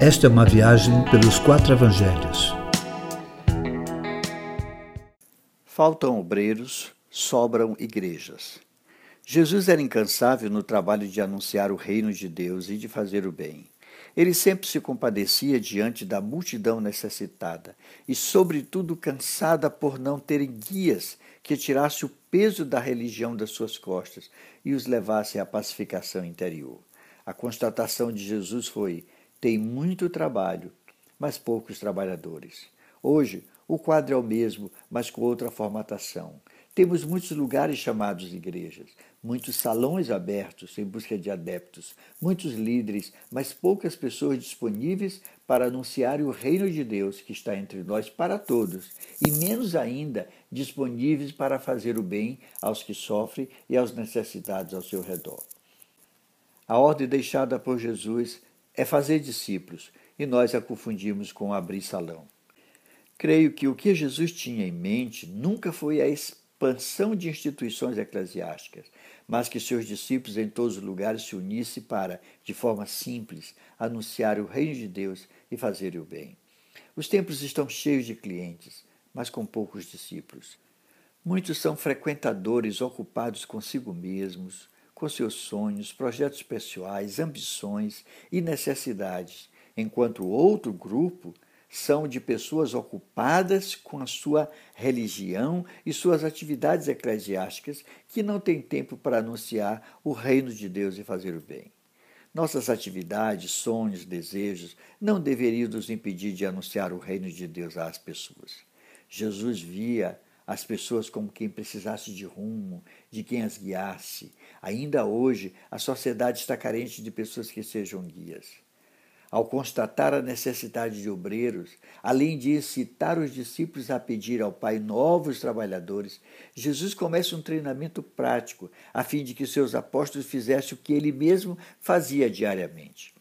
Esta é uma viagem pelos quatro evangelhos. Faltam obreiros, sobram igrejas. Jesus era incansável no trabalho de anunciar o reino de Deus e de fazer o bem. Ele sempre se compadecia diante da multidão necessitada e, sobretudo, cansada por não terem guias que tirasse o peso da religião das suas costas e os levasse à pacificação interior. A constatação de Jesus foi: tem muito trabalho, mas poucos trabalhadores. Hoje, o quadro é o mesmo, mas com outra formatação. Temos muitos lugares chamados igrejas, muitos salões abertos em busca de adeptos, muitos líderes, mas poucas pessoas disponíveis para anunciar o reino de Deus que está entre nós para todos, e menos ainda disponíveis para fazer o bem aos que sofrem e aos necessitados ao seu redor. A ordem deixada por Jesus é fazer discípulos, e nós a confundimos com abrir salão. Creio que o que Jesus tinha em mente nunca foi a expansão de instituições eclesiásticas, mas que seus discípulos em todos os lugares se unissem para, de forma simples, anunciar o reino de Deus e fazer o bem. Os templos estão cheios de clientes, mas com poucos discípulos. Muitos são frequentadores ocupados consigo mesmos, com seus sonhos, projetos pessoais, ambições e necessidades, enquanto outro grupo são de pessoas ocupadas com a sua religião e suas atividades eclesiásticas que não têm tempo para anunciar o reino de Deus e fazer o bem. Nossas atividades, sonhos, desejos não deveriam nos impedir de anunciar o reino de Deus às pessoas. Jesus via as pessoas como quem precisasse de rumo, de quem as guiasse. Ainda hoje, a sociedade está carente de pessoas que sejam guias. Ao constatar a necessidade de obreiros, além de incitar os discípulos a pedir ao Pai novos trabalhadores, Jesus começa um treinamento prático, a fim de que seus apóstolos fizessem o que ele mesmo fazia diariamente.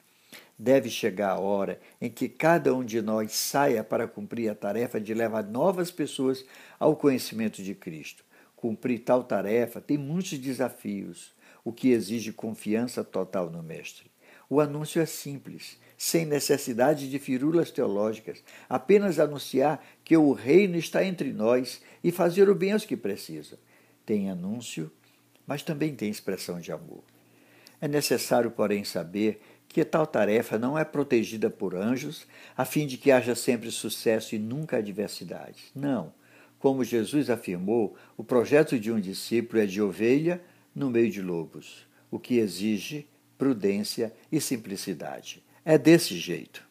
Deve chegar a hora em que cada um de nós saia para cumprir a tarefa de levar novas pessoas ao conhecimento de Cristo. Cumprir tal tarefa tem muitos desafios, o que exige confiança total no Mestre. O anúncio é simples sem necessidade de firulas teológicas, apenas anunciar que o reino está entre nós e fazer o bem aos que precisam. Tem anúncio, mas também tem expressão de amor. É necessário, porém, saber que tal tarefa não é protegida por anjos, a fim de que haja sempre sucesso e nunca adversidade. Não. Como Jesus afirmou, o projeto de um discípulo é de ovelha no meio de lobos, o que exige prudência e simplicidade. É desse jeito.